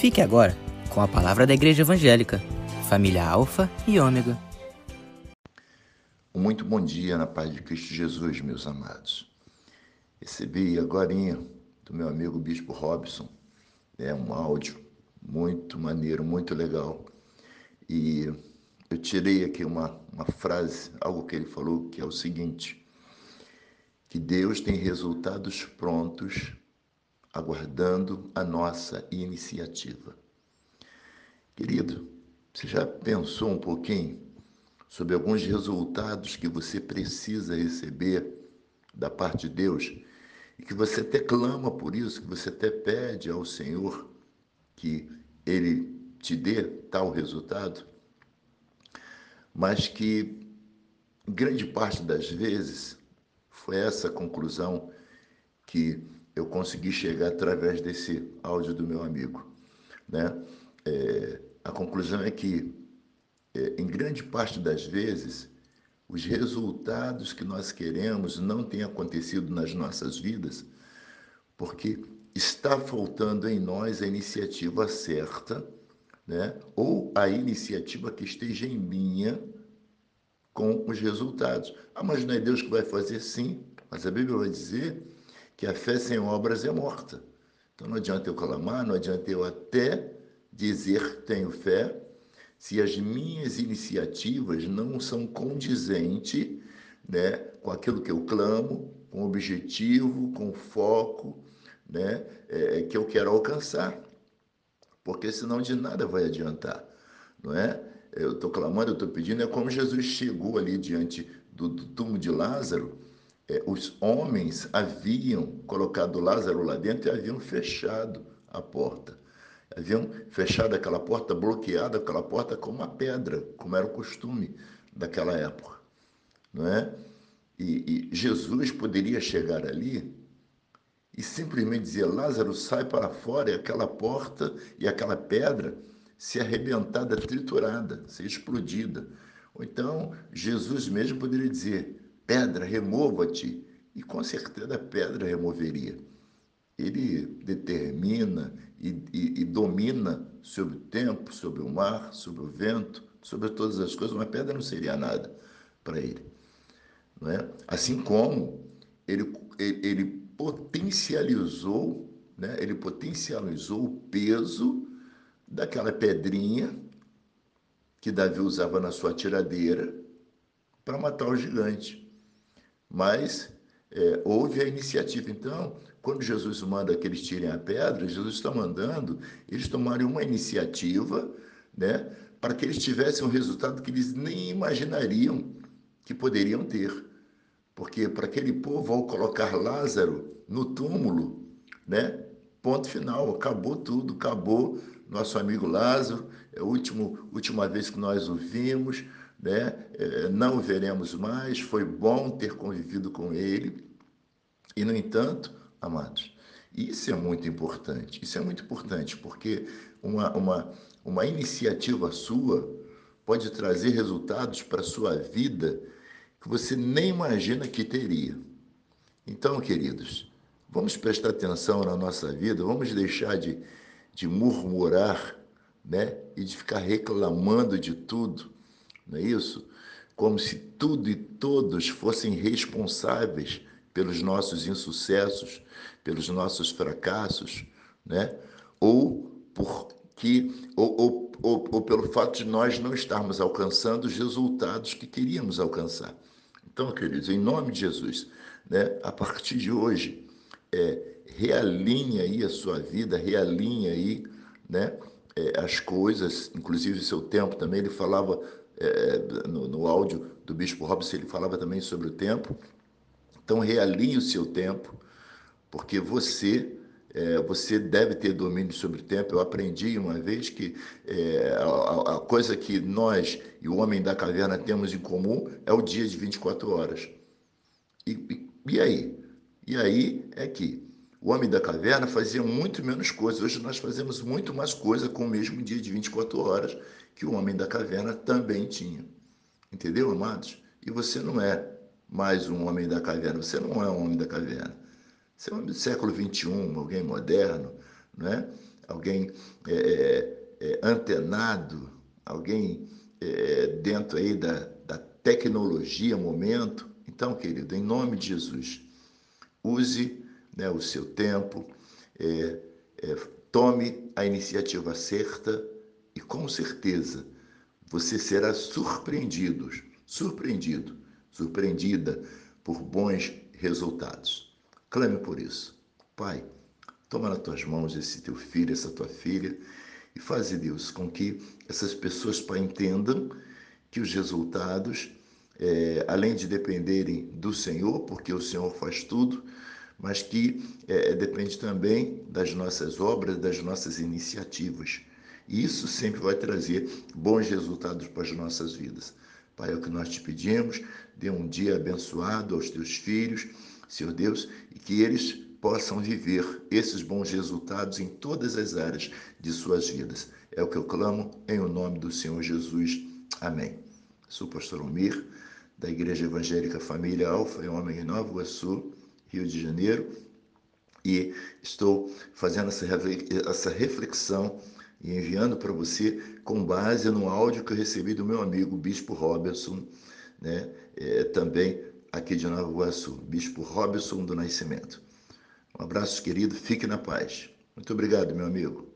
Fique agora com a palavra da Igreja Evangélica, família Alfa e Ômega. Muito bom dia na paz de Cristo Jesus, meus amados. Recebi agora do meu amigo Bispo Robson, é um áudio muito maneiro, muito legal. E eu tirei aqui uma, uma frase, algo que ele falou, que é o seguinte: que Deus tem resultados prontos aguardando a nossa iniciativa. Querido, você já pensou um pouquinho sobre alguns resultados que você precisa receber da parte de Deus e que você até clama por isso, que você até pede ao Senhor que Ele te dê tal resultado, mas que grande parte das vezes foi essa conclusão que eu consegui chegar através desse áudio do meu amigo. Né? É, a conclusão é que, é, em grande parte das vezes, os resultados que nós queremos não têm acontecido nas nossas vidas, porque está faltando em nós a iniciativa certa, né? ou a iniciativa que esteja em linha com os resultados. Ah, mas não é Deus que vai fazer? Sim, mas a Bíblia vai dizer que a fé sem obras é morta. Então não adianta eu clamar, não adianta eu até dizer tenho fé, se as minhas iniciativas não são condizentes né, com aquilo que eu clamo, com objetivo, com foco né, é, que eu quero alcançar. Porque senão de nada vai adiantar, não é? Eu estou clamando, eu estou pedindo, é como Jesus chegou ali diante do, do túmulo de Lázaro, é, os homens haviam colocado Lázaro lá dentro e haviam fechado a porta. Haviam fechado aquela porta, bloqueado aquela porta com uma pedra, como era o costume daquela época. Não é? E, e Jesus poderia chegar ali e simplesmente dizer: Lázaro, sai para fora, e aquela porta e aquela pedra se arrebentada, triturada, ser explodida. Ou então, Jesus mesmo poderia dizer: pedra, remova-te. E com certeza a pedra removeria. Ele determina e, e, e, domina sobre o tempo, sobre o mar, sobre o vento, sobre todas as coisas. Uma pedra não seria nada para ele. Não é? Assim como ele, ele, ele potencializou, né? ele potencializou o peso daquela pedrinha que Davi usava na sua tiradeira para matar o gigante. Mas é, houve a iniciativa. Então, quando Jesus manda que eles tirem a pedra, Jesus está mandando eles tomarem uma iniciativa né, para que eles tivessem um resultado que eles nem imaginariam que poderiam ter. Porque para aquele povo, ao colocar Lázaro no túmulo, né, ponto final, acabou tudo, acabou nosso amigo Lázaro, é a última vez que nós o vimos, né? É, não o veremos mais, foi bom ter convivido com ele. E, no entanto, amados, isso é muito importante. Isso é muito importante porque uma, uma, uma iniciativa sua pode trazer resultados para a sua vida que você nem imagina que teria. Então, queridos, vamos prestar atenção na nossa vida, vamos deixar de, de murmurar né? e de ficar reclamando de tudo não é isso? Como se tudo e todos fossem responsáveis pelos nossos insucessos, pelos nossos fracassos, né? Ou porque ou, ou, ou, ou pelo fato de nós não estarmos alcançando os resultados que queríamos alcançar. Então, queridos, em nome de Jesus, né? A partir de hoje, é, realinha aí a sua vida, realinha aí, né? É, as coisas, inclusive o seu tempo também. Ele falava é, no, no áudio do Bispo Robson, ele falava também sobre o tempo. Então, realinhe o seu tempo, porque você é, você deve ter domínio sobre o tempo. Eu aprendi uma vez que é, a, a, coisa que nós e o homem da caverna temos em comum é o dia de 24 horas. E, e, e aí? E aí é que o homem da caverna fazia muito menos coisas. Hoje nós fazemos muito mais coisa com o mesmo dia de 24 horas que o homem da caverna também tinha. Entendeu, amados? E você não é mais um homem da caverna, você não é um homem da caverna. Você é um homem do século XXI, alguém moderno, não é? alguém é, é, é antenado, alguém é, dentro aí da, da tecnologia, momento. Então, querido, em nome de Jesus, use né, o seu tempo, é, é, tome a iniciativa certa e com certeza você será surpreendido, surpreendido, surpreendida por bons resultados. Clame por isso. Pai, toma nas tuas mãos esse teu filho, essa tua filha e faze, Deus, com que essas pessoas pai, entendam que os resultados, é, além de dependerem do Senhor, porque o Senhor faz tudo, mas que é, depende também das nossas obras, das nossas iniciativas. E isso sempre vai trazer bons resultados para as nossas vidas. Pai, é o que nós te pedimos, dê um dia abençoado aos teus filhos, Senhor Deus, e que eles possam viver esses bons resultados em todas as áreas de suas vidas. É o que eu clamo em o nome do Senhor Jesus. Amém. Sou o pastor Almir, da Igreja Evangélica Família Alfa, em Homem em Nova Iguaçu, Rio de Janeiro, e estou fazendo essa reflexão e enviando para você com base no áudio que eu recebi do meu amigo Bispo Robertson, né? É, também aqui de Nova Iguaçu, Bispo Robertson do Nascimento. Um abraço, querido, fique na paz. Muito obrigado, meu amigo.